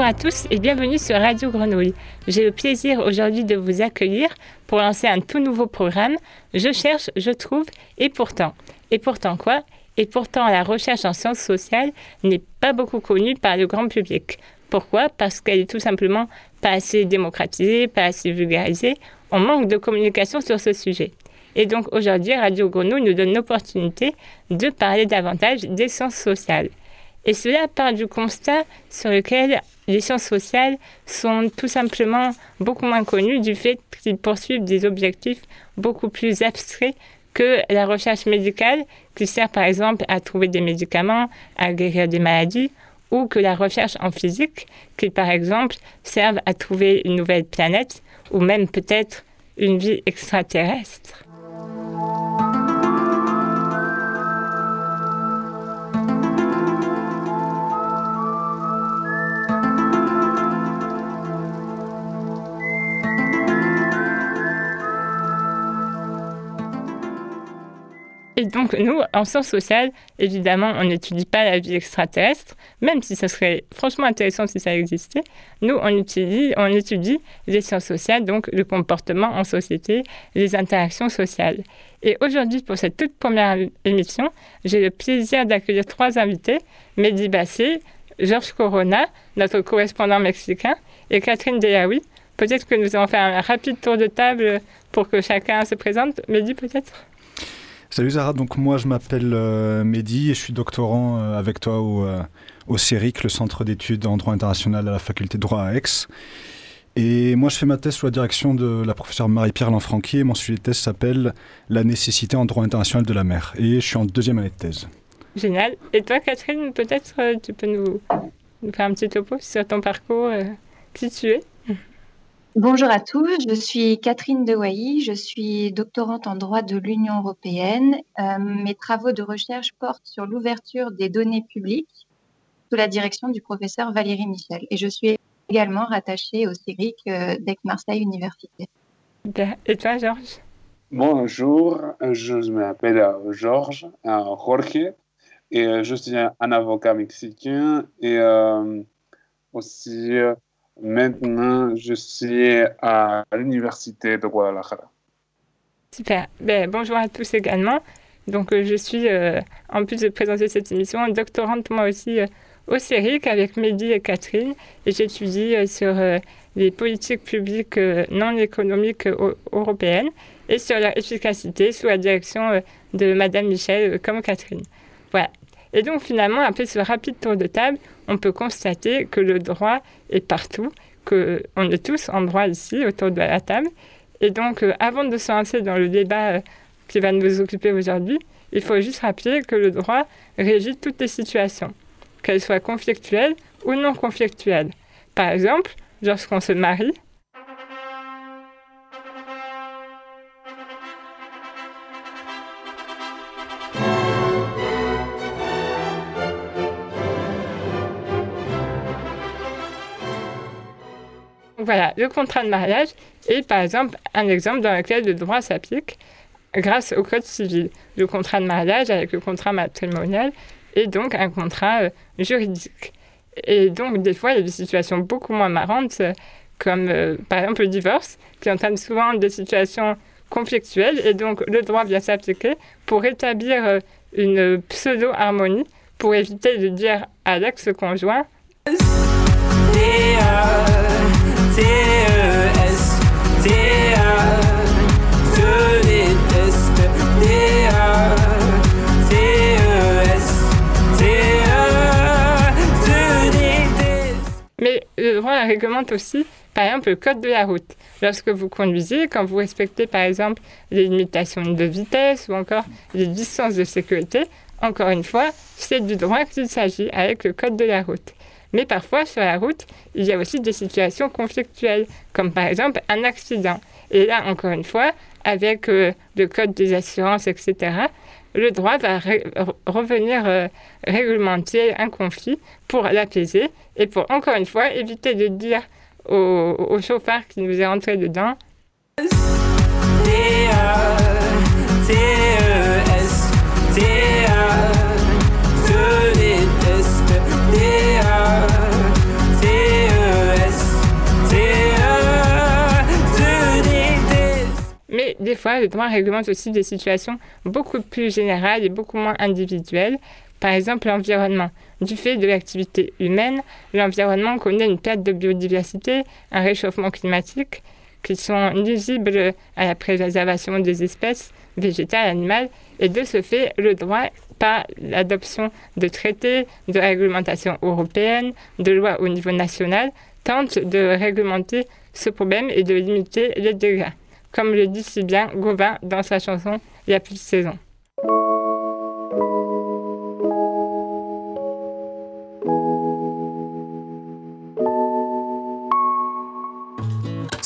Bonjour à tous et bienvenue sur Radio Grenouille. J'ai le plaisir aujourd'hui de vous accueillir pour lancer un tout nouveau programme. Je cherche, je trouve et pourtant. Et pourtant quoi? Et pourtant la recherche en sciences sociales n'est pas beaucoup connue par le grand public. Pourquoi? Parce qu'elle est tout simplement pas assez démocratisée, pas assez vulgarisée. On manque de communication sur ce sujet. Et donc aujourd'hui, Radio Grenouille nous donne l'opportunité de parler davantage des sciences sociales. Et cela part du constat sur lequel les sciences sociales sont tout simplement beaucoup moins connues du fait qu'ils poursuivent des objectifs beaucoup plus abstraits que la recherche médicale qui sert par exemple à trouver des médicaments, à guérir des maladies, ou que la recherche en physique qui par exemple servent à trouver une nouvelle planète ou même peut-être une vie extraterrestre. Et donc, nous, en sciences sociales, évidemment, on n'étudie pas la vie extraterrestre, même si ça serait franchement intéressant si ça existait. Nous, on étudie, on étudie les sciences sociales, donc le comportement en société, les interactions sociales. Et aujourd'hui, pour cette toute première émission, j'ai le plaisir d'accueillir trois invités, Mehdi Bassé, Georges Corona, notre correspondant mexicain, et Catherine Deyaoui. Peut-être que nous allons faire un rapide tour de table pour que chacun se présente. Mehdi, peut-être? Salut Zara, donc moi je m'appelle euh, Mehdi et je suis doctorant euh, avec toi au, euh, au CERIC, le Centre d'études en droit international à la faculté de droit à Aix. Et moi je fais ma thèse sous la direction de la professeure Marie-Pierre Lanfranquier. Mon sujet de thèse s'appelle La nécessité en droit international de la mer. Et je suis en deuxième année de thèse. Génial. Et toi Catherine, peut-être tu peux nous, nous, faire un petit topo sur ton parcours, qui tu es? Bonjour à tous, je suis Catherine Dewailly, je suis doctorante en droit de l'Union européenne. Euh, mes travaux de recherche portent sur l'ouverture des données publiques sous la direction du professeur Valérie Michel et je suis également rattachée au CIRIC euh, d'Aix-Marseille Université. Et toi, Georges? Bonjour, je m'appelle Georges, euh, Jorge, et je suis un avocat mexicain et aussi Maintenant, je suis à l'université de Guadalajara. Super. Ben, bonjour à tous également. Donc, euh, je suis, euh, en plus de présenter cette émission, doctorante moi aussi euh, au CERIC avec Mehdi et Catherine. Et j'étudie sur les politiques publiques non économiques européennes et sur leur efficacité sous la direction de Madame Michel comme Catherine. Voilà. Et donc finalement, après ce rapide tour de table, on peut constater que le droit est partout, qu'on est tous en droit ici autour de la table. Et donc, euh, avant de se lancer dans le débat euh, qui va nous occuper aujourd'hui, il faut juste rappeler que le droit régit toutes les situations, qu'elles soient conflictuelles ou non conflictuelles. Par exemple, lorsqu'on se marie, voilà, le contrat de mariage est par exemple un exemple dans lequel le droit s'applique grâce au code civil. Le contrat de mariage avec le contrat matrimonial est donc un contrat euh, juridique. Et donc, des fois, il y a des situations beaucoup moins marrantes, euh, comme euh, par exemple le divorce, qui entraîne souvent des situations conflictuelles. Et donc, le droit vient s'appliquer pour établir une pseudo-harmonie, pour éviter de dire à l'ex-conjoint. Mais le droit réglemente aussi, par exemple, le code de la route. Lorsque vous conduisez, quand vous respectez, par exemple, les limitations de vitesse ou encore les distances de sécurité, encore une fois, c'est du droit qu'il s'agit avec le code de la route. Mais parfois, sur la route, il y a aussi des situations conflictuelles, comme par exemple un accident. Et là, encore une fois, avec euh, le code des assurances, etc., le droit va revenir euh, réglementer un conflit pour l'apaiser et pour, encore une fois, éviter de dire au, au chauffeur qui nous est rentré dedans. Fois, le droit réglemente aussi des situations beaucoup plus générales et beaucoup moins individuelles. Par exemple, l'environnement. Du fait de l'activité humaine, l'environnement connaît une perte de biodiversité, un réchauffement climatique qui sont nuisibles à la préservation des espèces végétales, animales, et de ce fait, le droit, par l'adoption de traités, de réglementations européennes, de lois au niveau national, tente de réglementer ce problème et de limiter les dégâts, comme le dit si bien Gauvin dans sa chanson Il y a plus de saison.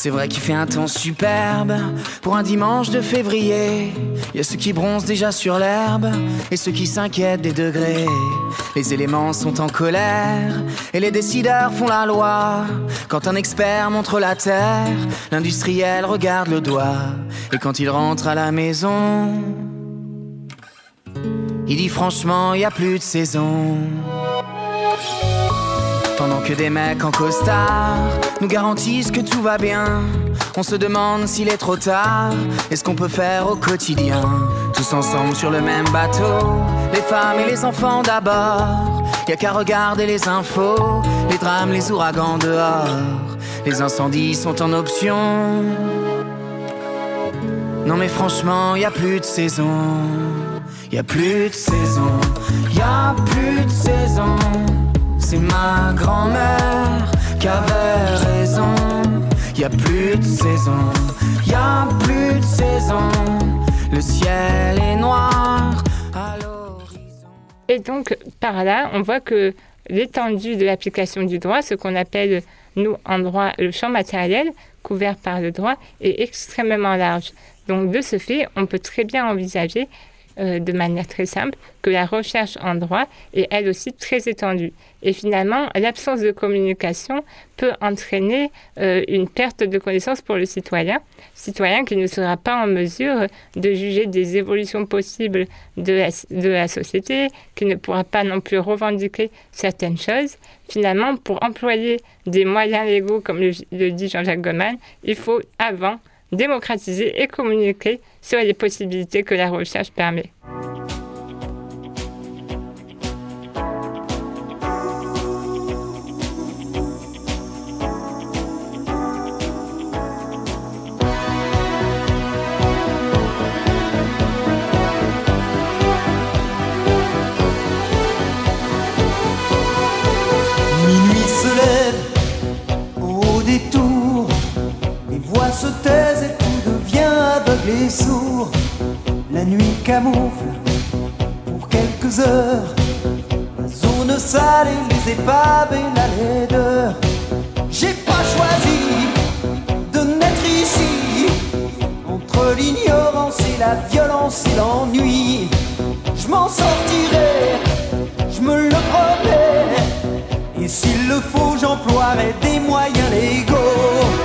C'est vrai qu'il fait un temps superbe pour un dimanche de février. Y a ceux qui bronzent déjà sur l'herbe et ceux qui s'inquiètent des degrés. Les éléments sont en colère et les décideurs font la loi. Quand un expert montre la terre, l'industriel regarde le doigt. Et quand il rentre à la maison, il dit franchement, n'y a plus de saison. Pendant que des mecs en costard nous garantissent que tout va bien, on se demande s'il est trop tard et ce qu'on peut faire au quotidien. Tous ensemble sur le même bateau, les femmes et les enfants d'abord. Y a qu'à regarder les infos, les drames, les ouragans dehors. Les incendies sont en option. Non mais franchement, y a plus de saison. Y a plus de saison. Y a plus de saison. C'est ma grand-mère qui avait raison. Y a plus de saison, y a plus de saison. Le ciel est noir à l'horizon. Et donc, par là, on voit que l'étendue de l'application du droit, ce qu'on appelle, nous, en droit, le champ matériel, couvert par le droit, est extrêmement large. Donc, de ce fait, on peut très bien envisager euh, de manière très simple que la recherche en droit est elle aussi très étendue. Et finalement, l'absence de communication peut entraîner euh, une perte de connaissance pour le citoyen, citoyen qui ne sera pas en mesure de juger des évolutions possibles de la, société, qui ne pourra pas non plus revendiquer certaines choses. Finalement, pour employer des moyens légaux, comme le, le dit Jean-Jacques Goldman, il faut avant démocratiser et communiquer sur les possibilités que la recherche permet. Se taisent et tout devient aveugle et sourd. La nuit camoufle pour quelques heures la zone sale et les épaves et la laideur. J'ai pas choisi de naître ici entre l'ignorance et la violence et l'ennui. Je m'en sortirai, je me le promets. Et s'il le faut, j'emploierai des moyens légaux.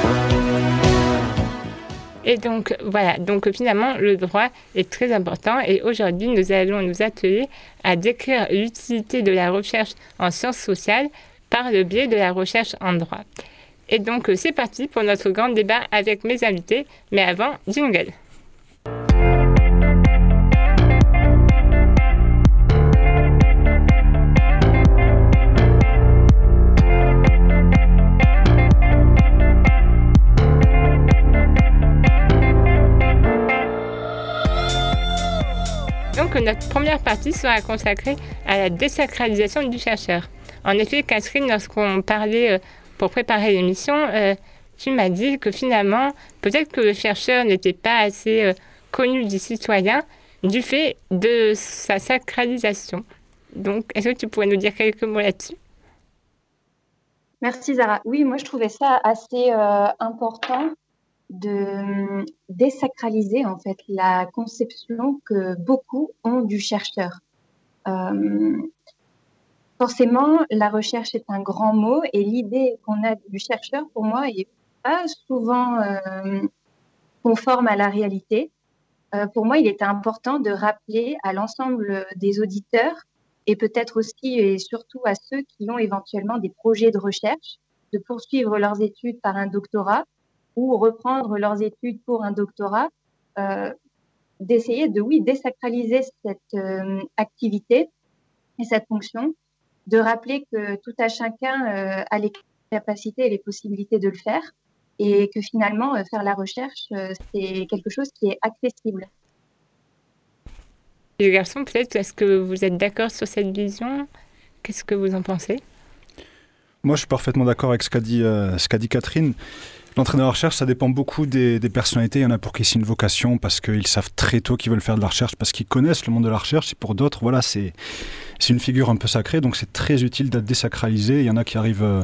Et donc, voilà, donc finalement, le droit est très important et aujourd'hui, nous allons nous atteler à décrire l'utilité de la recherche en sciences sociales par le biais de la recherche en droit. Et donc, c'est parti pour notre grand débat avec mes invités, mais avant, jingle. Notre première partie sera consacrée à la désacralisation du chercheur. En effet, Catherine, lorsqu'on parlait euh, pour préparer l'émission, euh, tu m'as dit que finalement, peut-être que le chercheur n'était pas assez euh, connu du citoyen du fait de sa sacralisation. Donc, est-ce que tu pourrais nous dire quelques mots là-dessus? Merci Zara. Oui, moi je trouvais ça assez important de désacraliser en fait la conception que beaucoup ont du chercheur. Euh, forcément, la recherche est un grand mot et l'idée qu'on a du chercheur, pour moi, est pas souvent euh, conforme à la réalité. Euh, pour moi, il était important de rappeler à l'ensemble des auditeurs et peut-être aussi et surtout à ceux qui ont éventuellement des projets de recherche de poursuivre leurs études par un doctorat ou reprendre leurs études pour un doctorat, d'essayer de, oui, désacraliser cette activité et cette fonction, de rappeler que tout à chacun a les capacités et les possibilités de le faire et que finalement, faire la recherche, c'est quelque chose qui est accessible. Les garçons, peut-être, est-ce que vous êtes d'accord sur cette vision? Qu'est-ce que vous en pensez? Moi, je suis parfaitement d'accord avec ce qu'a dit, euh, ce qu'a dit Catherine. L'entraîneur de recherche, ça dépend beaucoup des, personnalités. Il y en a pour qui c'est une vocation parce qu'ils savent très tôt qu'ils veulent faire de la recherche, parce qu'ils connaissent le monde de la recherche. Et pour d'autres, voilà, c'est, c'est une figure un peu sacrée, donc c'est très utile d'être désacralisé. Il y en a qui arrivent euh,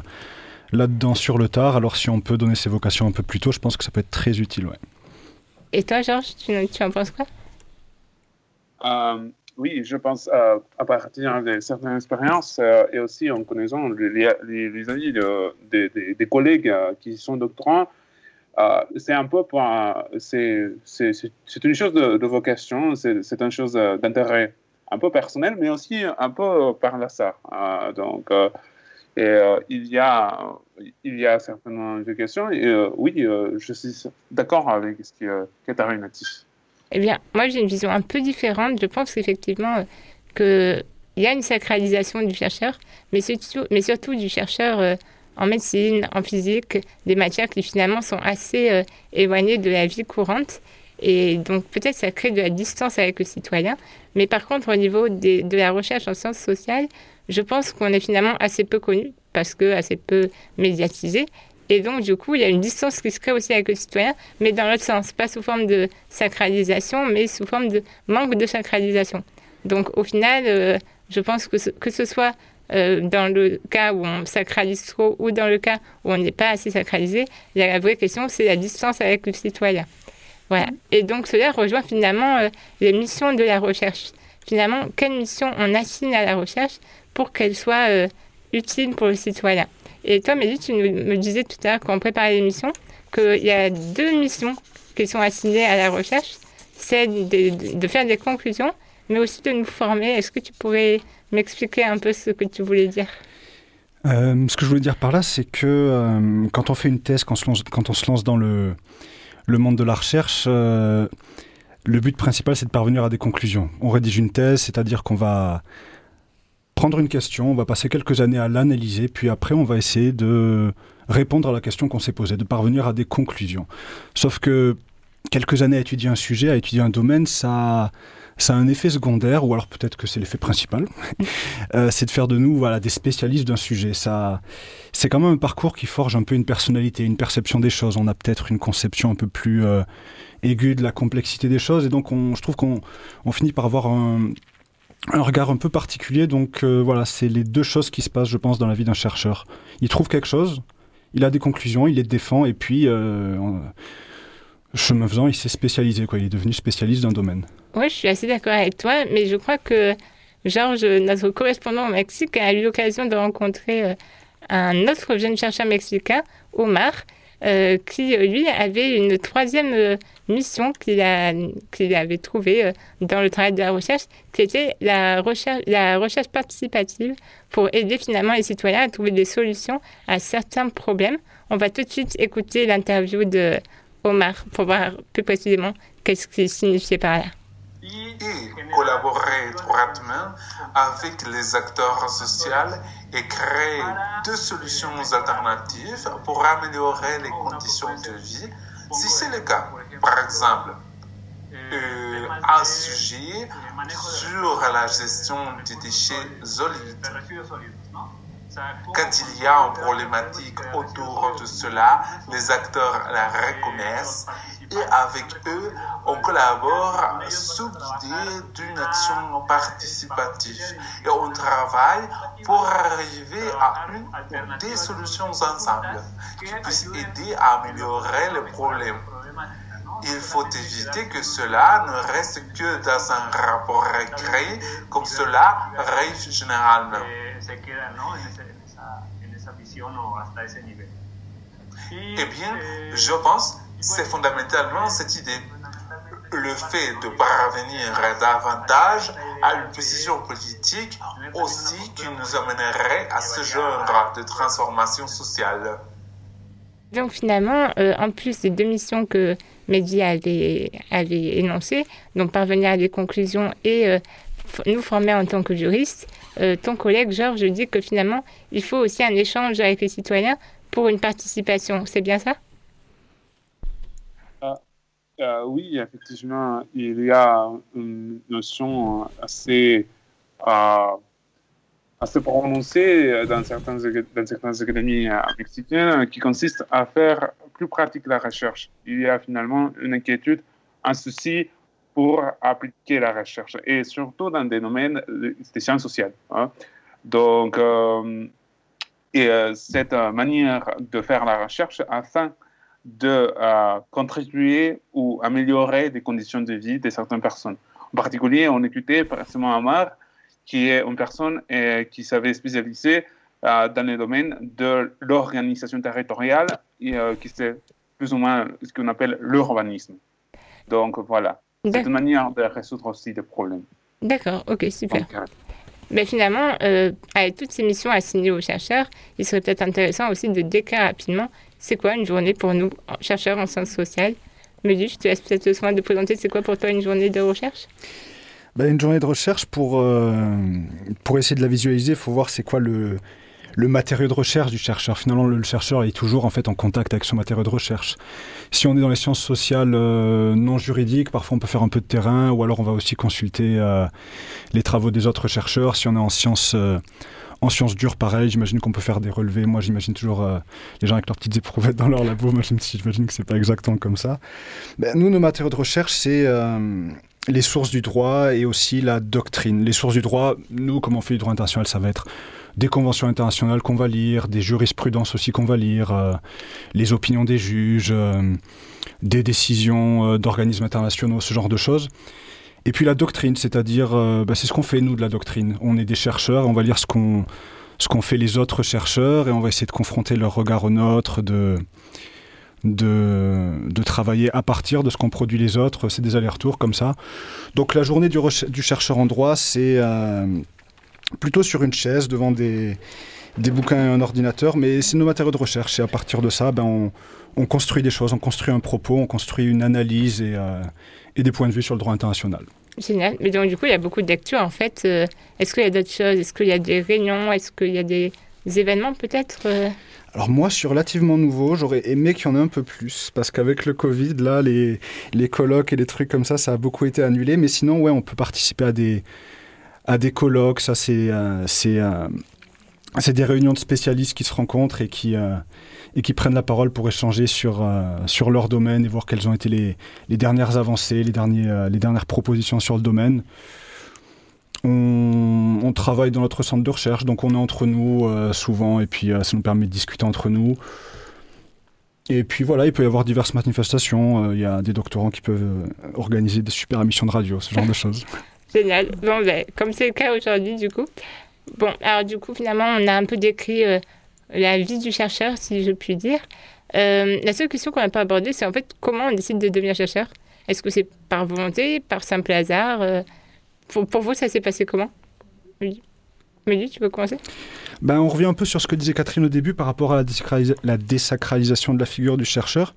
là-dedans sur le tard. Alors si on peut donner ses vocations un peu plus tôt, je pense que ça peut être très utile. Ouais. Et toi, Georges, tu, tu en penses quoi? Euh, oui, je pense euh, à partir de certaines expériences euh, et aussi en connaissant les, avis de, des collègues qui sont doctorants, c'est un peu pour c'est une chose de, vocation, c'est une chose d'intérêt un peu personnel, mais aussi un peu par hasard. donc, et, il y a il y a certaines vocations et oui, je suis d'accord avec ce que Catherine a dit. Eh bien, moi, j'ai une vision un peu différente. Je pense effectivement qu'il y a une sacralisation du chercheur, mais surtout, mais surtout du chercheur euh, en médecine, en physique, des matières qui finalement sont assez euh, éloignées de la vie courante. Et donc, peut-être ça crée de la distance avec le citoyen. Mais par contre, au niveau de la recherche en sciences sociales, je pense qu'on est finalement assez peu connu parce que assez peu médiatisé. Et donc, du coup, il y a une distance qui se crée aussi avec le citoyen, mais dans l'autre sens, pas sous forme de sacralisation, mais sous forme de manque de sacralisation. Donc, au final, euh, je pense que ce, que ce soit euh, dans le cas où on sacralise trop ou dans le cas où on n'est pas assez sacralisé, la vraie question, c'est la distance avec le citoyen. Voilà. Et donc, cela rejoint finalement euh, les missions de la recherche. Finalement, quelle mission on assigne à la recherche pour qu'elle soit utile pour le citoyen? Et toi, Mélie, tu me disais tout à l'heure, quand on préparait l'émission, qu'il y a deux missions qui sont assignées à la recherche. C'est de, faire des conclusions, mais aussi de nous former. Est-ce que tu pourrais m'expliquer un peu ce que tu voulais dire? Euh, Ce que je voulais dire par là, c'est que euh, quand on fait une thèse, quand on se lance, dans le, le monde de la recherche, euh, le but principal, c'est de parvenir à des conclusions. On rédige une thèse, c'est-à-dire qu'on va prendre une question, on va passer quelques années à l'analyser, puis après on va essayer de répondre à la question qu'on s'est posée, de parvenir à des conclusions. Sauf que quelques années à étudier un sujet, à étudier un domaine, ça, ça a un effet secondaire, ou alors peut-être que c'est l'effet principal, euh, c'est de faire de nous voilà, des spécialistes d'un sujet. Ça, c'est quand même un parcours qui forge un peu une personnalité, une perception des choses. On a peut-être une conception un peu plus euh, aiguë de la complexité des choses, et donc on, je trouve qu'on on finit par avoir un, un regard un peu particulier. Donc euh, voilà, c'est les deux choses qui se passent, je pense, dans la vie d'un chercheur. Il trouve quelque chose, il a des conclusions, il les défend, et puis, euh, chemin faisant, il s'est spécialisé, quoi. Il est devenu spécialiste d'un domaine. Oui, je suis assez d'accord avec toi, mais je crois que Georges, notre correspondant au Mexique, a eu l'occasion de rencontrer euh, un autre jeune chercheur mexicain, Omar, euh, qui, lui, avait une troisième euh, mission qu'il avait trouvée euh, dans le travail de la recherche, qui était la recherche, participative pour aider finalement les citoyens à trouver des solutions à certains problèmes. On va tout de suite écouter l'interview de Omar pour voir plus précisément qu'est-ce qu'il signifiait par là et collaborer étroitement avec les acteurs sociaux et créer deux solutions alternatives pour améliorer les conditions de vie, si c'est le cas. Par exemple, euh, un sujet sur la gestion des déchets solides. Quand il y a une problématique autour de cela, les acteurs la reconnaissent et avec eux, on collabore sous l'idée d'une action participative et on travaille pour arriver à une des solutions ensemble qui puissent aider à améliorer le problème. Il faut éviter que cela ne reste que dans un rapport écrit, comme cela arrive généralement. Eh bien, je pense c'est fondamentalement cette idée. Le fait de parvenir davantage à une position politique aussi qui nous amènerait à ce genre de transformation sociale. Donc finalement, euh, en plus des deux missions que Mehdi avait, avait énoncé, donc parvenir à des conclusions et euh, nous former en tant que juriste. Euh, ton collègue Georges dit que finalement, il faut aussi un échange avec les citoyens pour une participation. C'est bien ça? Euh, oui, effectivement, il y a une notion assez, euh, assez prononcée dans certaines, dans certaines académies mexicaines qui consiste à faire plus pratique la recherche. Il y a finalement une inquiétude, un souci pour appliquer la recherche, et surtout dans des domaines des sciences sociales. Hein. Donc, euh, et, cette manière de faire la recherche afin de euh, contribuer ou améliorer les conditions de vie de certaines personnes. En particulier, on écoutait précisément Amar, qui est une personne euh, qui s'avait spécialisé euh, dans le domaine de l'organisation territoriale, et, qui c'est plus ou moins ce qu'on appelle l'urbanisme. Donc voilà, c'est une manière de résoudre aussi des problèmes. D'accord, ok, super. Mais finalement, avec toutes ces missions assignées aux chercheurs, il serait peut-être intéressant aussi de décrire rapidement c'est quoi une journée pour nous, chercheurs en sciences sociales? Dis, je te laisse peut-être le soin de présenter c'est quoi pour toi une journée de recherche? Ben, Une journée de recherche, pour, euh, pour essayer de la visualiser, il faut voir c'est quoi le, le matériau de recherche du chercheur. Finalement, le, chercheur est toujours en fait en contact avec son matériau de recherche. Si on est dans les sciences sociales euh, non juridiques, parfois on peut faire un peu de terrain, ou alors on va aussi consulter euh, les travaux des autres chercheurs. Si on est en sciences en sciences dures, pareil, j'imagine qu'on peut faire des relevés. Moi, j'imagine toujours euh, les gens avec leurs petites éprouvettes dans leur labo. J'imagine que c'est pas exactement comme ça. Ben, nous, nos matériaux de recherche, c'est euh, les sources du droit et aussi la doctrine. Les sources du droit, nous, comme on fait du droit international, ça va être des conventions internationales qu'on va lire, des jurisprudences aussi qu'on va lire, euh, les opinions des juges, des décisions d'organismes internationaux, ce genre de choses. Et puis la doctrine, c'est-à-dire, euh, bah, c'est ce qu'on fait nous de la doctrine. On est des chercheurs, on va lire ce qu'on ce qu'ont fait les autres chercheurs et on va essayer de confronter leur regard au nôtre, de, de, travailler à partir de ce qu'ont produit les autres. C'est des allers-retours comme ça. Donc la journée du, du chercheur en droit, c'est euh, plutôt sur une chaise devant des, des bouquins et un ordinateur, mais c'est nos matériaux de recherche. Et à partir de ça, ben, on, on construit des choses, on construit un propos, on construit une analyse et, euh, et des points de vue sur le droit international. Génial. Mais donc, du coup, il y a beaucoup lectures, en fait. Euh, est-ce qu'il y a d'autres choses? Est-ce qu'il y a des réunions? Est-ce qu'il y a des, événements, peut-être euh? alors moi, je suis relativement nouveau, j'aurais aimé qu'il y en ait un peu plus, parce qu'avec le Covid, là, les, les colloques et les trucs comme ça, ça a beaucoup été annulé, mais sinon, ouais, on peut participer à des, à des colloques, ça c'est c'est c'est des réunions de spécialistes qui se rencontrent et qui, et qui prennent la parole pour échanger sur, euh, sur leur domaine et voir quelles ont été les, les dernières avancées, les, derniers, euh, les dernières propositions sur le domaine. On, travaille dans notre centre de recherche, donc on est entre nous euh, souvent, et puis ça nous permet de discuter entre nous. Et puis voilà, il peut y avoir diverses manifestations. Il y a des doctorants qui peuvent organiser des super émissions de radio, ce genre de choses. Génial. Bon, ben, comme c'est le cas aujourd'hui, du coup. Bon, alors du coup, finalement, on a un peu décrit la vie du chercheur, si je puis dire. Euh, la seule question qu'on n'a pas abordée, c'est en fait comment on décide de devenir chercheur. Est-ce que c'est par volonté, par simple hasard euh, pour, vous, ça s'est passé comment? Oui. Tu peux commencer? Ben, On revient un peu sur ce que disait Catherine au début par rapport à la, désacralisation de la figure du chercheur.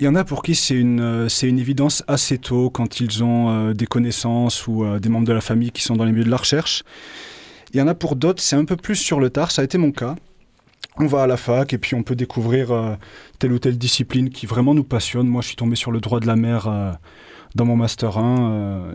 Il y en a pour qui c'est une, euh, c'est une évidence assez tôt quand ils ont des connaissances ou des membres de la famille qui sont dans les milieux de la recherche. Il y en a pour d'autres, c'est un peu plus sur le tard, ça a été mon cas on va à la fac et puis on peut découvrir euh, telle ou telle discipline qui vraiment nous passionne. Moi, je suis tombé sur le droit de la mer euh, dans mon master 1 euh,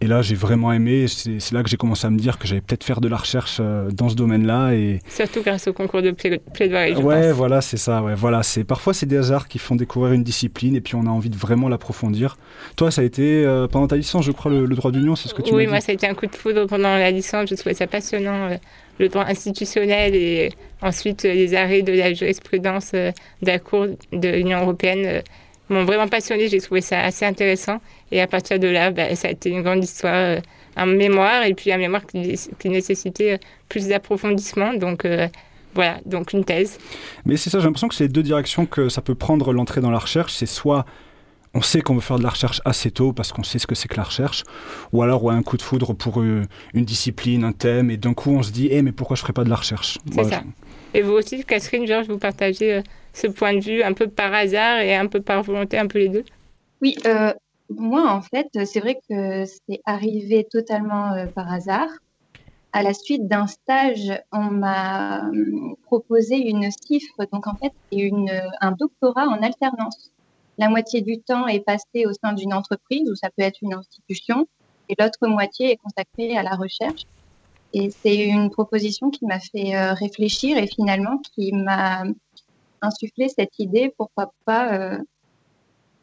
et, et là, j'ai vraiment aimé. C'est là que j'ai commencé à me dire que j'allais peut-être faire de la recherche dans ce domaine-là. Et... Surtout grâce au concours de plaidoirie. Ouais, voilà, c'est ça. Ouais, voilà, c'est parfois c'est des hasards qui font découvrir une discipline et puis on a envie de vraiment l'approfondir. Toi, ça a été pendant ta licence, je crois, le, droit d'union, c'est ce que tu Oui, moi, ça a été un coup de foudre pendant la licence. Je trouvais ça passionnant le droit institutionnel et ensuite les arrêts de la jurisprudence euh, de la Cour de l'Union européenne euh, m'ont vraiment passionné. J'ai trouvé ça assez intéressant. Et à partir de là, bah, ça a été une grande histoire, euh, un mémoire, et puis un mémoire qui, nécessitait plus d'approfondissement. Donc voilà, donc une thèse. Mais c'est ça, j'ai l'impression que c'est deux directions que ça peut prendre l'entrée dans la recherche. C'est soit on sait qu'on veut faire de la recherche assez tôt parce qu'on sait ce que c'est que la recherche, ou alors on a un coup de foudre pour une discipline, un thème, et d'un coup on se dit, eh mais pourquoi je ferais pas de la recherche? C'est ça. Et vous aussi, Catherine, Georges, vous partagez ce point de vue un peu par hasard et un peu par volonté, un peu les deux? Oui, moi en fait, c'est vrai que c'est arrivé totalement par hasard à la suite d'un stage, on m'a proposé une CIFRE, donc en fait, c'est un doctorat en alternance. La moitié du temps est passé au sein d'une entreprise, ou ça peut être une institution, et l'autre moitié est consacrée à la recherche. Et c'est une proposition qui m'a fait euh, réfléchir et finalement qui m'a insufflé cette idée, pourquoi pas euh,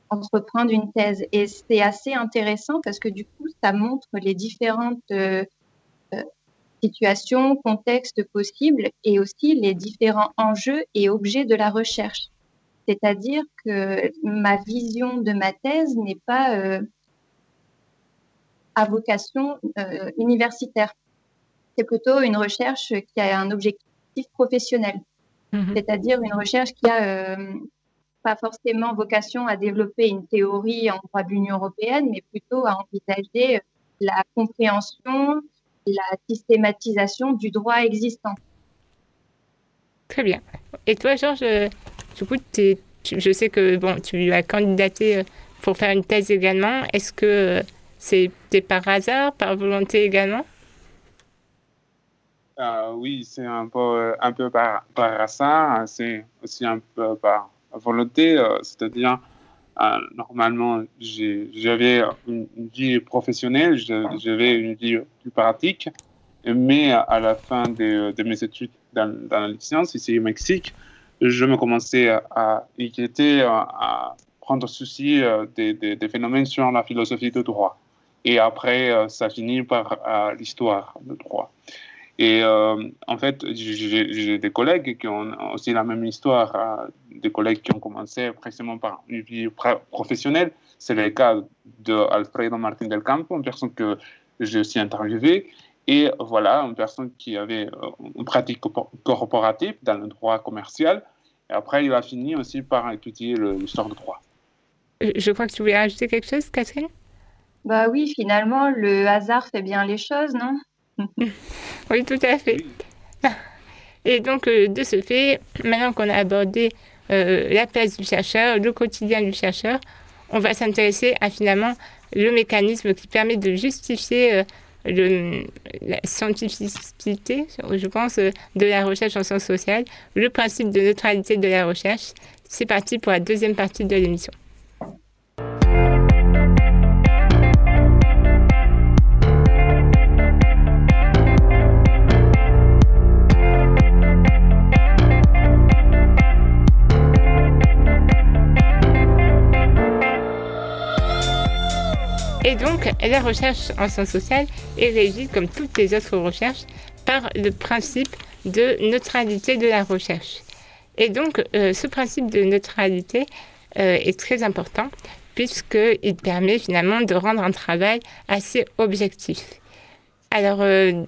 entreprendre une thèse. Et c'est assez intéressant parce que du coup, ça montre les différentes euh, situations, contextes possibles et aussi les différents enjeux et objets de la recherche. C'est-à-dire que ma vision de ma thèse n'est pas euh, à vocation euh, universitaire. C'est plutôt une recherche qui a un objectif professionnel, mhm. c'est-à-dire une recherche qui a euh, pas forcément vocation à développer une théorie en droit de l'Union européenne, mais plutôt à envisager la compréhension, la systématisation du droit existant. Très bien. Et toi, Georges, du coup, je sais que bon, tu as candidaté euh, pour faire une thèse également. Est-ce que euh, c'était par hasard, par volonté également? Oui, c'est un peu, un peu par, par hasard. C'est aussi un peu par volonté. C'est-à-dire, euh, normalement, j'avais une, vie professionnelle, j'avais une vie plus pratique, mais à la fin de, mes études dans, la licence ici au Mexique, je me commençais à inquiéter, à, prendre souci euh, des, phénomènes sur la philosophie du droit. Et après, euh, ça finit par l'histoire du droit. Et euh, en fait, j'ai des collègues qui ont aussi la même histoire, des collègues qui ont commencé précisément par une vie professionnelle. C'est le cas d'Alfredo Martin del Campo, une personne que j'ai aussi interviewée. Et voilà, une personne qui avait euh, une pratique corporative dans le droit commercial. Et après, il a fini aussi par étudier l'histoire du droit. Je crois que tu voulais ajouter quelque chose, Catherine? Bah oui, finalement, le hasard fait bien les choses, non? Oui, tout à fait. Et donc, euh, de ce fait, maintenant qu'on a abordé euh, la place du chercheur, le quotidien du chercheur, on va s'intéresser à finalement le mécanisme qui permet de justifier euh, le, la scientificité, je pense, de la recherche en sciences sociales, le principe de neutralité de la recherche. C'est parti pour la deuxième partie de l'émission. Et donc, la recherche en sciences sociales est régie, comme toutes les autres recherches, par le principe de neutralité de la recherche. Et donc, euh, ce principe de neutralité euh, est très important puisqu'il permet finalement de rendre un travail assez objectif. Alors, euh,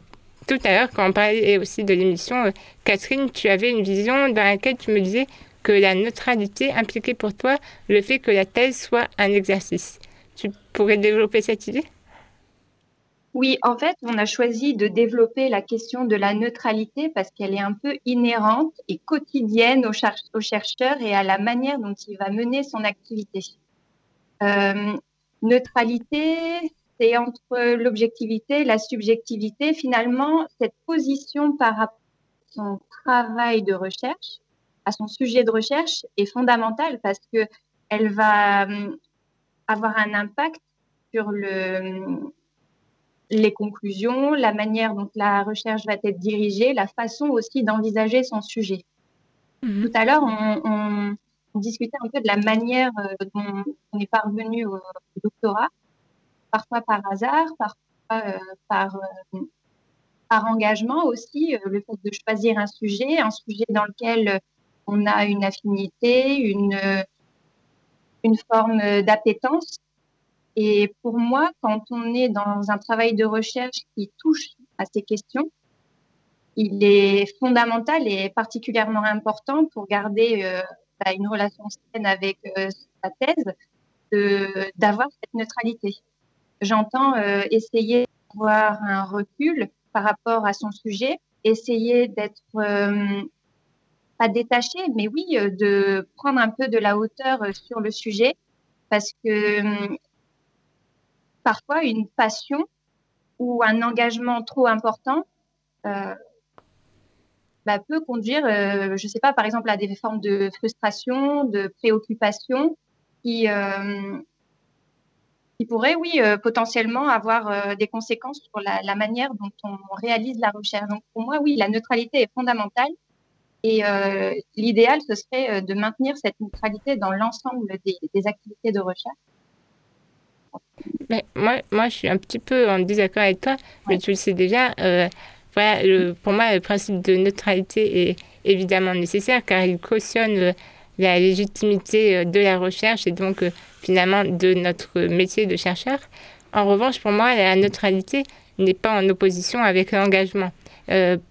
tout à l'heure, quand on parlait aussi de l'émission, Catherine, tu avais une vision dans laquelle tu me disais que la neutralité impliquait pour toi le fait que la thèse soit un exercice. Tu développer cette idée? Oui, en fait, on a choisi de développer la question de la neutralité parce qu'elle est un peu inhérente et quotidienne au, chercheur et à la manière dont il va mener son activité. Euh, neutralité, c'est entre l'objectivité et la subjectivité. Finalement, cette position par rapport à son travail de recherche, à son sujet de recherche, est fondamentale parce que elle va avoir un impact sur le, les conclusions, la manière dont la recherche va être dirigée, la façon aussi d'envisager son sujet. Mhm. Tout à l'heure, on, discutait un peu de la manière euh, dont on est parvenu au, doctorat, parfois par hasard, parfois euh, par, euh, par engagement aussi, le fait de choisir un sujet, un sujet dans lequel on a une affinité, une, une forme d'appétence. Et pour moi, quand on est dans un travail de recherche qui touche à ces questions, il est fondamental et particulièrement important pour garder euh, bah, une relation saine avec euh, sa thèse, d'avoir cette neutralité. J'entends essayer d'avoir un recul par rapport à son sujet, essayer d'être pas détaché, mais oui, de prendre un peu de la hauteur sur le sujet, parce que parfois une passion ou un engagement trop important euh, bah, peut conduire, euh, je ne sais pas, par exemple, à des formes de frustration, de préoccupation qui, euh, qui pourraient, oui, potentiellement avoir des conséquences sur la, manière dont on réalise la recherche. Donc, pour moi, oui, la neutralité est fondamentale. Et l'idéal, ce serait de maintenir cette neutralité dans l'ensemble des, des activités de recherche mais moi, moi, je suis un petit peu en désaccord avec toi, mais tu le sais déjà. Euh, voilà, pour moi, le principe de neutralité est évidemment nécessaire car il cautionne euh, la légitimité euh, de la recherche et donc finalement de notre métier de chercheur. En revanche, pour moi, la neutralité n'est pas en opposition avec l'engagement.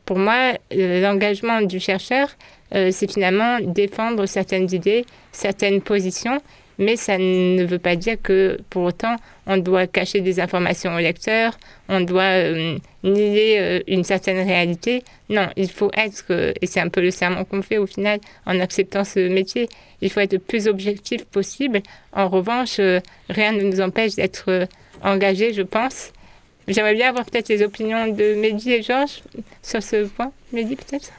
Pour moi, l'engagement du chercheur, c'est finalement défendre certaines idées, certaines positions mais ça ne veut pas dire que pour autant on doit cacher des informations au lecteur, on doit euh, nier euh, une certaine réalité. Non, il faut être, euh, et c'est un peu le serment qu'on fait au final en acceptant ce métier, il faut être le plus objectif possible. En revanche, rien ne nous empêche d'être engagé, je pense. J'aimerais bien avoir peut-être les opinions de Mehdi et Georges sur ce point. Mehdi, peut-être?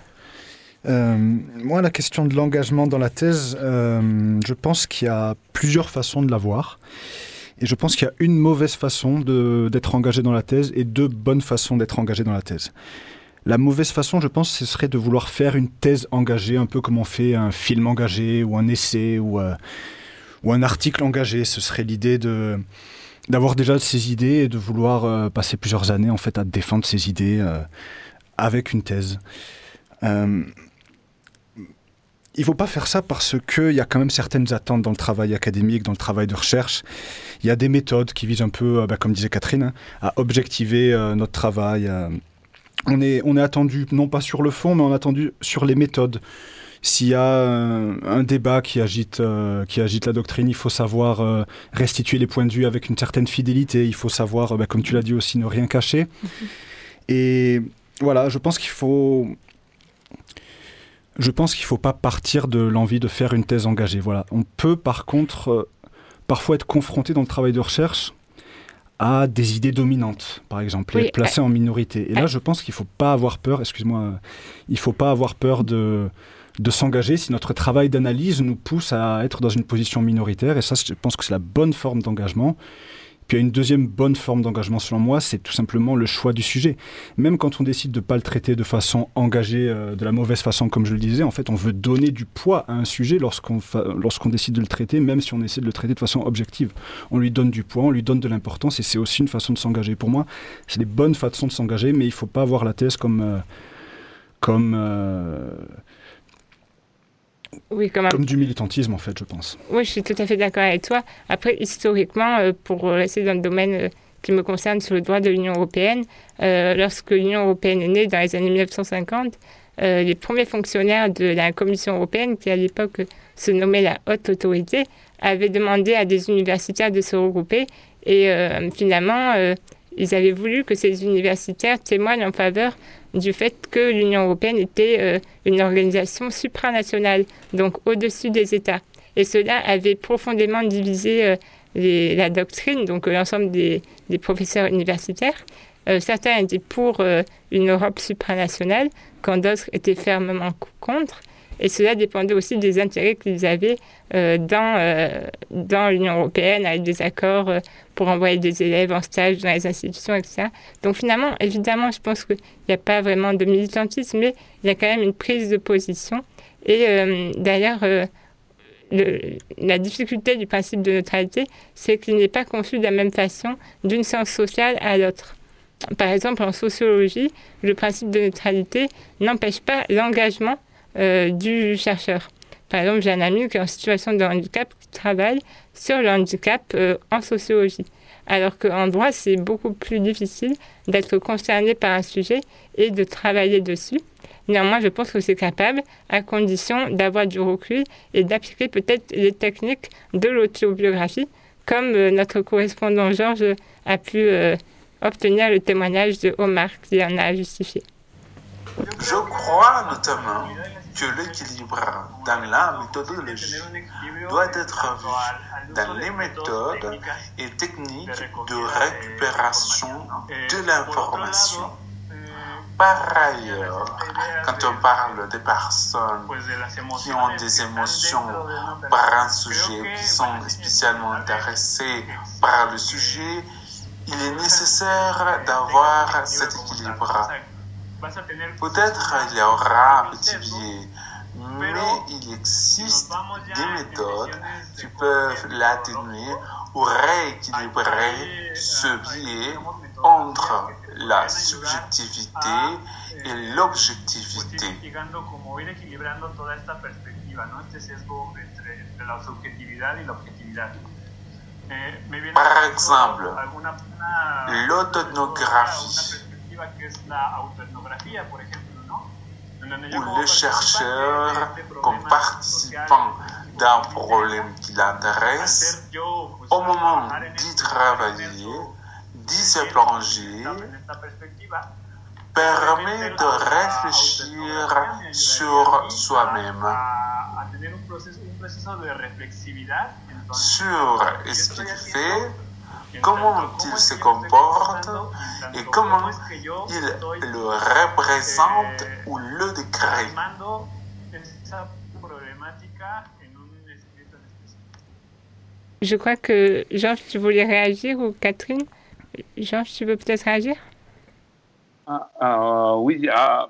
Euh, moi, la question de l'engagement dans la thèse, euh, je pense qu'il y a plusieurs façons de l'avoir. Et je pense qu'il y a une mauvaise façon d'être engagé dans la thèse et deux bonnes façons d'être engagé dans la thèse. La mauvaise façon, je pense, ce serait de vouloir faire une thèse engagée, un peu comme on fait un film engagé ou un essai ou, euh, ou un article engagé. Ce serait l'idée de d'avoir déjà ses idées et de vouloir passer plusieurs années en fait à défendre ses idées avec une thèse il ne faut pas faire ça parce qu'il y a quand même certaines attentes dans le travail académique, dans le travail de recherche. Il y a des méthodes qui visent un peu, euh, bah, comme disait Catherine, hein, à objectiver euh, notre travail. Euh. On, est, on est attendu, non pas sur le fond, mais on est attendu sur les méthodes. S'il y a un, débat qui agite, qui agite la doctrine, il faut savoir restituer les points de vue avec une certaine fidélité. Il faut savoir, bah, comme tu l'as dit aussi, ne rien cacher. Mm-hmm. Et voilà, je pense qu'il faut je pense qu'il ne faut pas partir de l'envie de faire une thèse engagée. Voilà. On peut par contre euh, parfois être confronté dans le travail de recherche à des idées dominantes, par exemple, et être placé en minorité. Et là, je pense qu'il ne faut pas avoir peur, excuse-moi, il ne faut pas avoir peur de, de s'engager si notre travail d'analyse nous pousse à être dans une position minoritaire. Et ça, je pense que c'est la bonne forme d'engagement. Puis il y a une deuxième bonne forme d'engagement selon moi, c'est tout simplement le choix du sujet. Même quand on décide de ne pas le traiter de façon engagée, euh, de la mauvaise façon comme je le disais, en fait on veut donner du poids à un sujet lorsqu'on lorsqu'on décide de le traiter, même si on essaie de le traiter de façon objective. On lui donne du poids, on lui donne de l'importance et c'est aussi une façon de s'engager. Pour moi, c'est des bonnes façons de s'engager, mais il ne faut pas voir la thèse comme... Euh, comme euh, oui, comme, du militantisme, en fait, je pense. Oui, je suis tout à fait d'accord avec toi. Après, historiquement, euh, pour rester dans le domaine euh, qui me concerne sur le droit de l'Union européenne, euh, lorsque l'Union européenne est née dans les années 1950, les premiers fonctionnaires de la Commission européenne, qui à l'époque se nommait la Haute Autorité, avaient demandé à des universitaires de se regrouper. Et finalement, ils avaient voulu que ces universitaires témoignent en faveur du fait que l'Union européenne était euh, une organisation supranationale, donc au-dessus des États. Et cela avait profondément divisé euh, la doctrine, donc euh, l'ensemble des, professeurs universitaires. certains étaient pour une Europe supranationale, quand d'autres étaient fermement contre. Et cela dépendait aussi des intérêts qu'ils avaient euh, dans, euh, dans l'Union européenne, avec des accords euh, pour envoyer des élèves en stage dans les institutions, etc. Donc finalement, évidemment, je pense qu'il n'y a pas vraiment de militantisme, mais il y a quand même une prise de position. Et d'ailleurs, la difficulté du principe de neutralité, c'est qu'il n'est pas conçu de la même façon d'une science sociale à l'autre. Par exemple, en sociologie, le principe de neutralité n'empêche pas l'engagement du chercheur. Par exemple, j'ai un ami qui est en situation de handicap qui travaille sur le handicap euh, en sociologie. Alors qu'en droit, c'est beaucoup plus difficile d'être concerné par un sujet et de travailler dessus. Néanmoins, je pense que c'est capable à condition d'avoir du recul et d'appliquer peut-être les techniques de l'autobiographie comme notre correspondant Georges a pu obtenir le témoignage de Omar qui en a justifié. Je crois notamment que l'équilibre dans la méthodologie doit être vu dans les méthodes et techniques de récupération de l'information. Par ailleurs, quand on parle des personnes qui ont des émotions par un sujet, qui sont spécialement intéressées par le sujet, il est nécessaire d'avoir cet équilibre. Peut-être il y aura un petit biais, mais il existe des méthodes qui peuvent l'atténuer ou rééquilibrer ce biais entre la subjectivité et l'objectivité. Par exemple, ou les chercheurs, comme participants d'un problème qui l'intéresse, au moment d'y travailler, d'y se plonger, permet de réfléchir sur soi-même, sur ce qu'il fait, comment il se comporte et comment il le représente ou le décrit. Je crois que Georges, tu voulais réagir ou Catherine? Georges, tu veux peut-être réagir? Ah, ah, Oui, ah,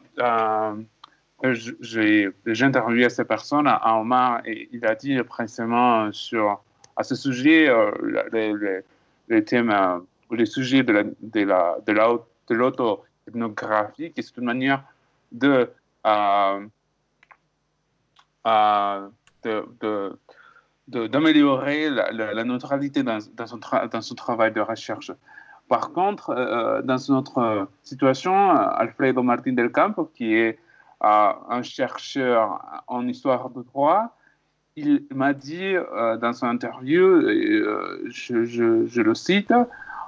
j'ai interviewé cette personne à Omar et il a dit précisément sur à ce sujet euh, les, les thèmes, euh, les sujets de la, de la, de l'auto-ethnographie, qui est une manière de, euh, euh, de, d'améliorer la, la, neutralité dans, dans, son dans, son travail de recherche. Par contre, dans une autre situation, Alfredo Martín del Campo, qui est un chercheur en histoire de droit, il m'a dit euh, dans son interview, euh, je, le cite,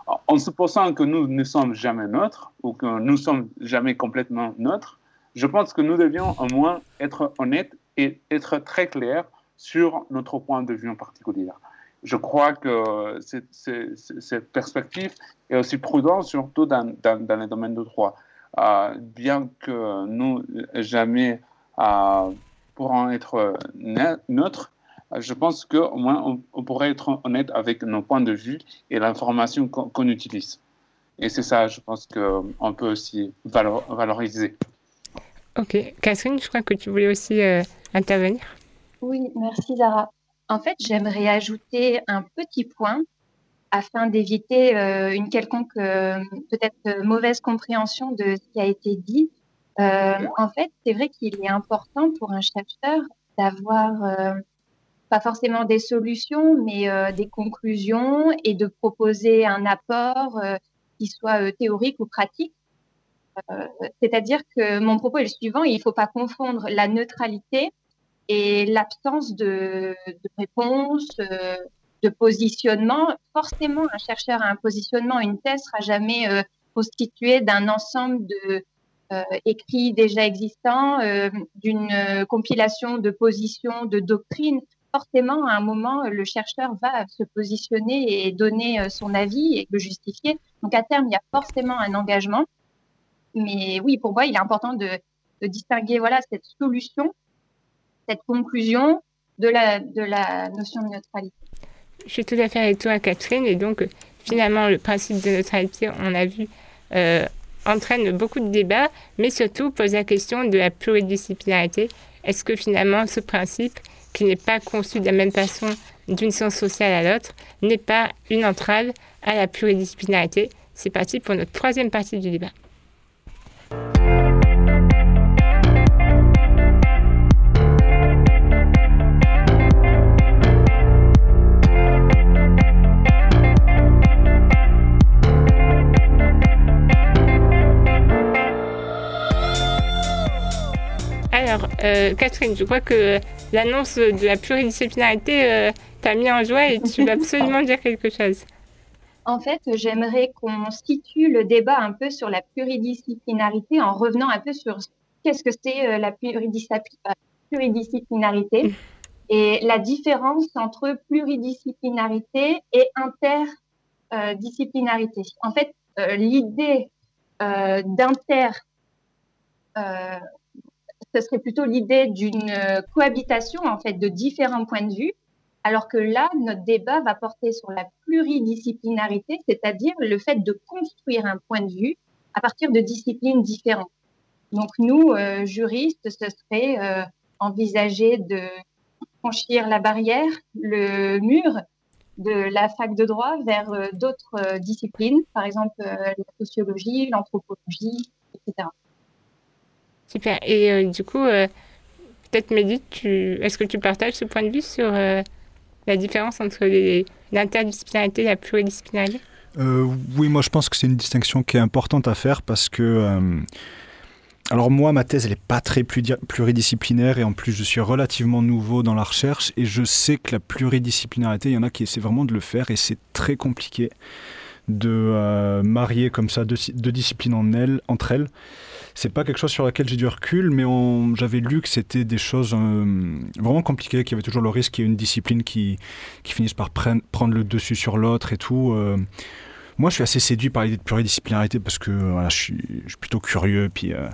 en supposant que nous ne sommes jamais neutres ou que nous sommes jamais complètement neutres, je pense que nous devions au moins être honnêtes et être très clairs sur notre point de vue en particulier. Je crois que cette perspective est aussi prudente, surtout dans, dans, dans le domaine du droit. Euh, bien que nous jamais pourront être neutres, je pense qu'au moins on, pourrait être honnête avec nos points de vue et l'information qu'on utilise. Et c'est ça, je pense qu'on peut aussi valoriser. Ok. Catherine, je crois que tu voulais aussi euh, intervenir. Oui, merci Zara. En fait, j'aimerais ajouter un petit point afin d'éviter euh, une quelconque euh, peut-être mauvaise compréhension de ce qui a été dit. En fait, c'est vrai qu'il est important pour un chercheur d'avoir pas forcément des solutions, mais euh, des conclusions et de proposer un apport euh, qui soit euh, théorique ou pratique. C'est-à-dire que mon propos est le suivant, il ne faut pas confondre la neutralité et l'absence de, de, réponse, de positionnement. Forcément, un chercheur a un positionnement, une thèse sera jamais constituée d'un ensemble de écrits déjà existants, d'une compilation de positions, de doctrines forcément, à un moment, le chercheur va se positionner et donner euh, son avis et le justifier. Donc, à terme, il y a forcément un engagement. Mais oui, pour moi, il est important de, distinguer voilà, cette solution, cette conclusion de la, de la notion de neutralité. Je suis tout à fait avec toi, Catherine. Et donc, finalement, le principe de neutralité, on a vu, euh, entraîne beaucoup de débats, mais surtout pose la question de la pluridisciplinarité. Est-ce que finalement, ce principe qui n'est pas conçu de la même façon d'une science sociale à l'autre, n'est pas une entrave à la pluridisciplinarité? C'est parti pour notre troisième partie du débat. Catherine, je crois que l'annonce de la pluridisciplinarité euh, t'as mis en joie et tu veux absolument dire quelque chose. En fait, j'aimerais qu'on situe le débat un peu sur la pluridisciplinarité en revenant un peu sur qu'est-ce que c'est euh, la pluridisciplinarité et la différence entre pluridisciplinarité et interdisciplinarité. En fait, euh, l'idée euh, d'inter, ce serait plutôt l'idée d'une cohabitation en fait de différents points de vue alors que là, notre débat va porter sur la pluridisciplinarité, c'est-à-dire le fait de construire un point de vue à partir de disciplines différentes. Donc nous, euh, juristes, ce serait euh, envisager de franchir la barrière, le mur de la fac de droit vers euh, d'autres disciplines, par exemple la sociologie, l'anthropologie, etc. Super. Et du coup, peut-être Mehdi, est-ce que tu partages ce point de vue sur la différence entre l'interdisciplinarité et la pluridisciplinarité? Euh, Oui, moi je pense que c'est une distinction qui est importante à faire parce que... Euh, alors moi, ma thèse, elle n'est pas très pluridisciplinaire et en plus, je suis relativement nouveau dans la recherche et je sais que la pluridisciplinarité, il y en a qui essaient vraiment de le faire et c'est très compliqué de euh, marier comme ça deux, disciplines en entre elles. C'est pas quelque chose sur laquelle j'ai du recul, mais j'avais lu que c'était des choses euh, vraiment compliquées, qu'il y avait toujours le risque qu'il y ait une discipline qui, qui finisse par prendre le dessus sur l'autre et tout. Euh. moi, je suis assez séduit par l'idée de pluridisciplinarité parce que je, suis, plutôt curieux, puis, euh,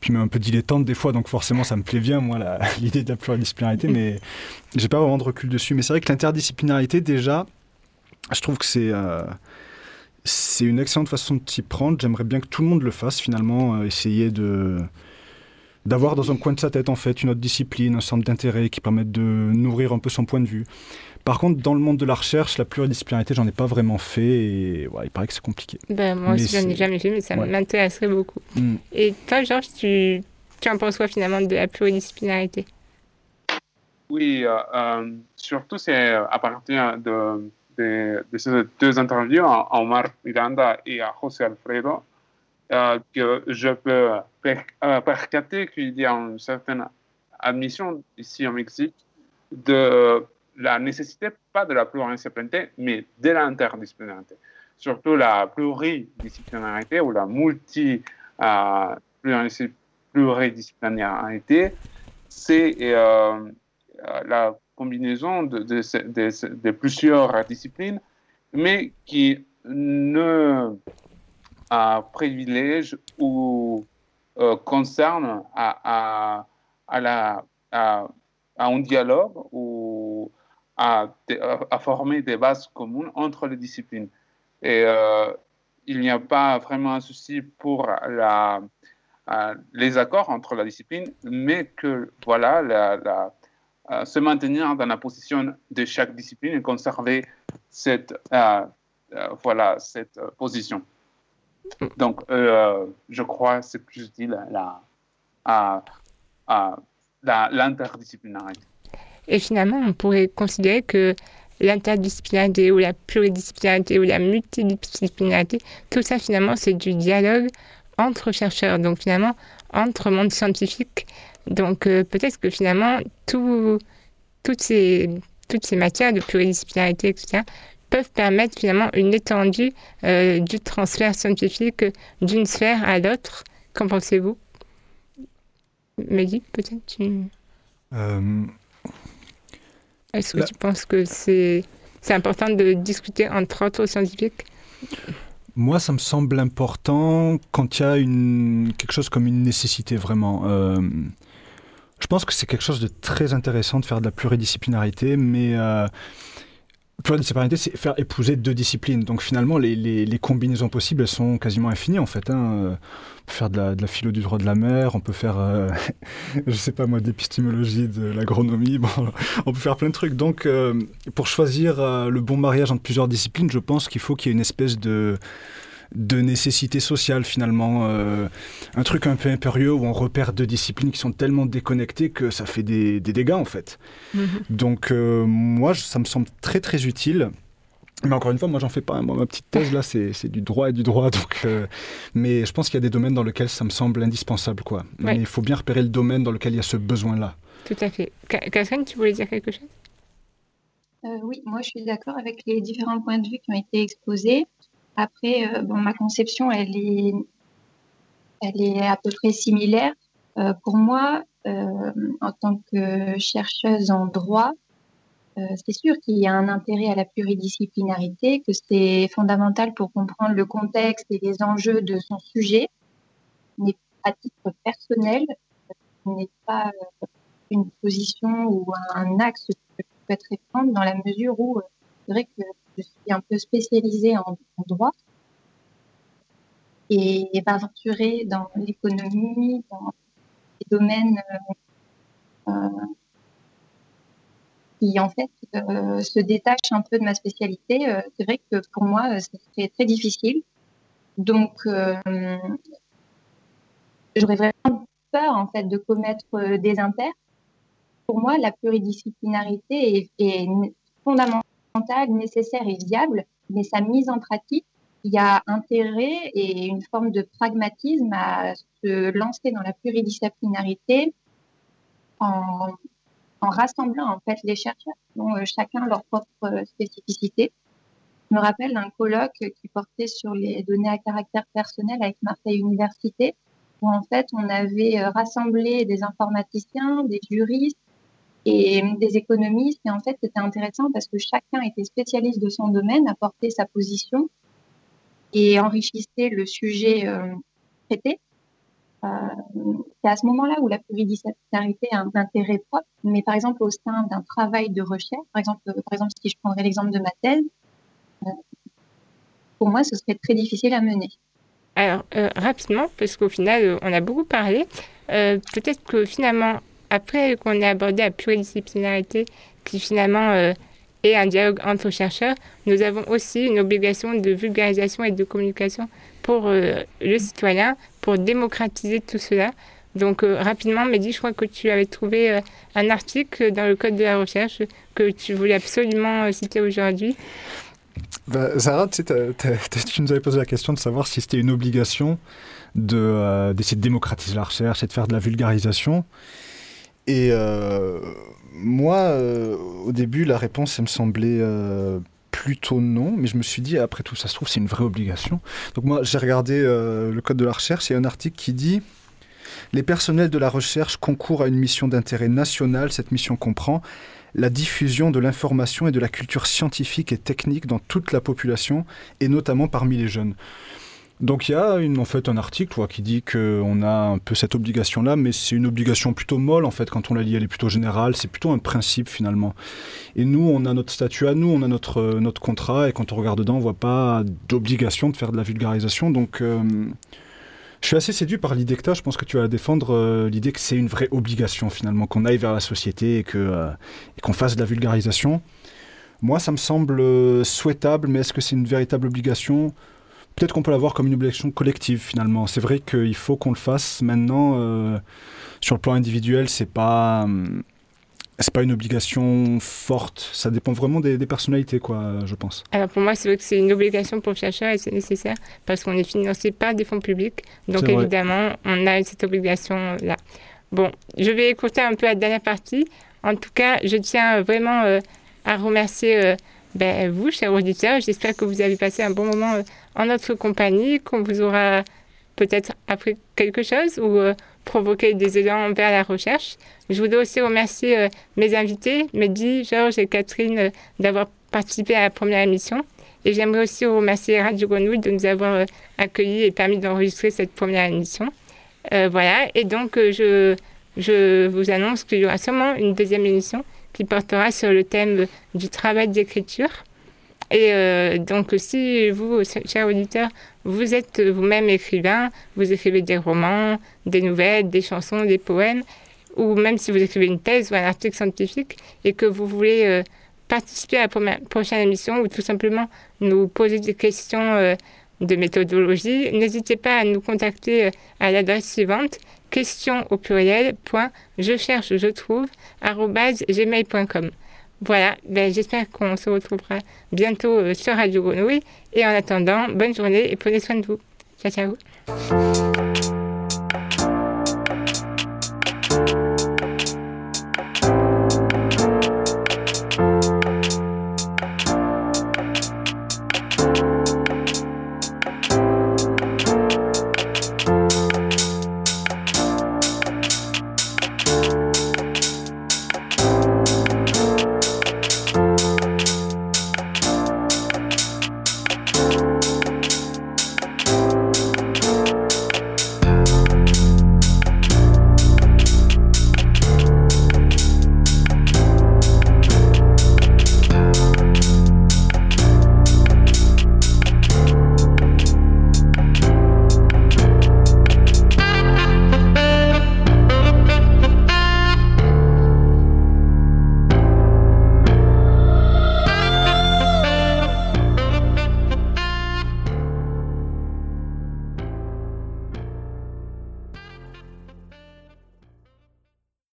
puis même un peu dilettante des fois, donc forcément, ça me plaît bien, moi, l'idée de la pluridisciplinarité, mais j'ai pas vraiment de recul dessus. Mais c'est vrai que l'interdisciplinarité, déjà, je trouve que c'est c'est une excellente façon de s'y prendre. J'aimerais bien que tout le monde le fasse finalement, euh, essayer de d'avoir dans un coin de sa tête en fait une autre discipline, un centre d'intérêt qui permette de nourrir un peu son point de vue. Par contre, dans le monde de la recherche, la pluridisciplinarité, j'en ai pas vraiment fait et il paraît que c'est compliqué. Ben, moi aussi, j'en ai jamais fait, mais ça m'intéresserait beaucoup. Mm. Et toi, Georges, tu, tu en penses quoi finalement de la pluridisciplinarité? Oui, euh, euh, surtout c'est à partir de de, ces deux interviews, à Omar Miranda et à José Alfredo, euh, que je peux euh, percater qu'il y a une certaine admission ici au Mexique de la nécessité, pas de la pluridisciplinarité, mais de l'interdisciplinarité. Surtout la pluridisciplinarité ou la multi euh, c'est la combinaison de, plusieurs disciplines, mais qui ne euh, privilège ou euh, concerne à, à, la, à, un dialogue ou à, former des bases communes entre les disciplines. Et euh, il n'y a pas vraiment un souci pour la, les accords entre la discipline, mais que voilà, la euh, se maintenir dans la position de chaque discipline et conserver cette, euh, euh, voilà, cette position. Donc, je crois que c'est plus utile l'interdisciplinarité. Et finalement, on pourrait considérer que l'interdisciplinarité ou la pluridisciplinarité ou la multidisciplinarité, tout ça finalement c'est du dialogue entre chercheurs, donc finalement entre monde scientifique donc euh, peut-être que finalement, toutes, ces, toutes ces matières de pluridisciplinarité, etc., peuvent permettre finalement une étendue euh, du transfert scientifique d'une sphère à l'autre. Qu'en pensez-vous? Mehdi, peut-être tu... Euh, Est-ce que tu penses que c'est important de discuter entre autres scientifiques? Moi, ça me semble important quand il y a une, quelque chose comme une nécessité vraiment. Je pense que c'est quelque chose de très intéressant de faire de la pluridisciplinarité, mais euh, pluridisciplinarité, c'est faire épouser deux disciplines. Donc finalement, les, combinaisons possibles, elles sont quasiment infinies en fait. Hein. On peut faire de la, de philo du droit de la mer, on peut faire, euh, je sais pas moi, d'épistémologie, de l'agronomie, bon, on peut faire plein de trucs. Donc euh, pour choisir euh, le bon mariage entre plusieurs disciplines, je pense qu'il faut qu'il y ait une espèce de de nécessité sociale finalement. Euh, un truc un peu impérieux où on repère deux disciplines qui sont tellement déconnectées que ça fait des, dégâts en fait. Mhm. Donc euh, moi, ça me semble très très utile. Mais encore une fois, moi j'en fais pas. Moi, ma petite thèse là, c'est du droit et du droit. Donc, euh, mais je pense qu'il y a des domaines dans lesquels ça me semble indispensable. Quoi. Mais il faut bien repérer le domaine dans lequel il y a ce besoin-là. Tout à fait. Catherine, tu voulais dire quelque chose? Oui, moi je suis d'accord avec les différents points de vue qui ont été exposés. Après, bon, ma conception, elle est, elle est à peu près similaire. pour moi, en tant que chercheuse en droit, euh, c'est sûr qu'il y a un intérêt à la pluridisciplinarité, que c'est fondamental pour comprendre le contexte et les enjeux de son sujet, mais à titre personnel, ce n'est pas euh, une position ou un axe que je souhaiterais prendre dans la mesure où euh, c'est vrai que je suis un peu spécialisée en, droit et m'aventurer dans l'économie, dans les domaines qui en fait euh, se détache un peu de ma spécialité. Euh, c'est vrai que pour moi, euh, c'est très difficile. Donc, j'aurais vraiment peur en fait de commettre des impairs. Pour moi, la pluridisciplinarité est fondamentale, nécessaire et viable, mais sa mise en pratique, il y a intérêt et une forme de pragmatisme à se lancer dans la pluridisciplinarité en rassemblant en fait les chercheurs dont euh, chacun leur propre euh, spécificité. Je me rappelle d'un colloque qui portait sur les données à caractère personnel avec Marseille Université, où en fait on avait euh, rassemblé des informaticiens, des juristes et des économistes. Et en fait, c'était intéressant parce que chacun était spécialiste de son domaine, apportait sa position et enrichissait le sujet traité. Euh, c'est à ce moment-là où la pluridisciplinarité a un intérêt propre, mais par exemple au sein d'un travail de recherche, par exemple, par exemple si je prendrais l'exemple de ma thèse, euh, pour moi ce serait très difficile à mener. Alors euh, rapidement, parce qu'au final on a beaucoup parlé, peut-être que finalement après qu'on ait abordé la pluridisciplinarité, qui finalement est un dialogue entre chercheurs, nous avons aussi une obligation de vulgarisation et de communication pour le citoyen pour démocratiser tout cela. Donc euh, rapidement, Mehdi, je crois que tu avais trouvé euh, un article dans le Code de la recherche que tu voulais absolument euh, citer aujourd'hui. Bah, Zara, tu, tu, nous avais posé la question de savoir si c'était une obligation d'essayer de, démocratiser la recherche et de faire de la vulgarisation. Et moi, au début, la réponse, elle me semblait plutôt non, mais je me suis dit, après tout, ça se trouve, c'est une vraie obligation. Donc moi, j'ai regardé euh, le Code de la recherche, il y a un article qui dit... Les personnels de la recherche concourent à une mission d'intérêt national. Cette mission comprend la diffusion de l'information et de la culture scientifique et technique dans toute la population, et notamment parmi les jeunes. Donc il y a en fait un article qui dit qu'on a un peu cette obligation-là, mais c'est une obligation plutôt molle en fait quand on la lit, elle est plutôt générale, c'est plutôt un principe finalement. Et nous, on a notre statut à nous, on a notre, notre contrat, et quand on regarde dedans, on voit pas d'obligation de faire de la vulgarisation. Donc euh, je suis assez séduit par l'idée que tu as, je pense que tu vas défendre euh, l'idée que c'est une vraie obligation finalement, qu'on aille vers la société et euh, qu'on fasse de la vulgarisation. Moi, ça me semble souhaitable, mais est-ce que c'est une véritable obligation? Peut-être qu'on peut l'avoir comme une obligation collective finalement. C'est vrai qu'il faut qu'on le fasse maintenant. Euh, sur le plan individuel, c'est pas hum, c'est pas une obligation forte. Ça dépend vraiment des, personnalités, quoi, je pense. Alors pour moi, c'est vrai que c'est une obligation pour le chercheur et c'est nécessaire parce qu'on est financé par des fonds publics. Donc évidemment, on a cette obligation-là. Bon, je vais écouter un peu la dernière partie. En tout cas, je tiens vraiment euh, à remercier euh, ben, vous, chers auditeurs. J'espère que vous avez passé un bon moment en notre compagnie, qu'on vous aura peut-être appris quelque chose ou euh, provoqué des élans vers la recherche. Je voudrais aussi remercier euh, mes invités, Mehdi, Georges et Catherine, euh, d'avoir participé à la première émission. Et j'aimerais aussi remercier Radio Grenouille de nous avoir accueillis et permis d'enregistrer cette première émission. voilà, et donc je, je vous annonce qu'il y aura sûrement une deuxième émission qui portera sur le thème du travail d'écriture. Et euh, donc, si vous, chers auditeurs, vous êtes vous-même écrivain, vous écrivez des romans, des nouvelles, des chansons, des poèmes, ou même si vous écrivez une thèse ou un article scientifique et que vous voulez euh, participer à la prochaine émission ou tout simplement nous poser des questions euh, de méthodologie, n'hésitez pas à nous contacter à l'adresse suivante question au pluriel point je cherche je trouve gmail.com. Voilà, ben, j'espère qu'on se retrouvera bientôt euh, sur Radio Grenouille. Et en attendant, bonne journée et prenez soin de vous. Ciao, ciao.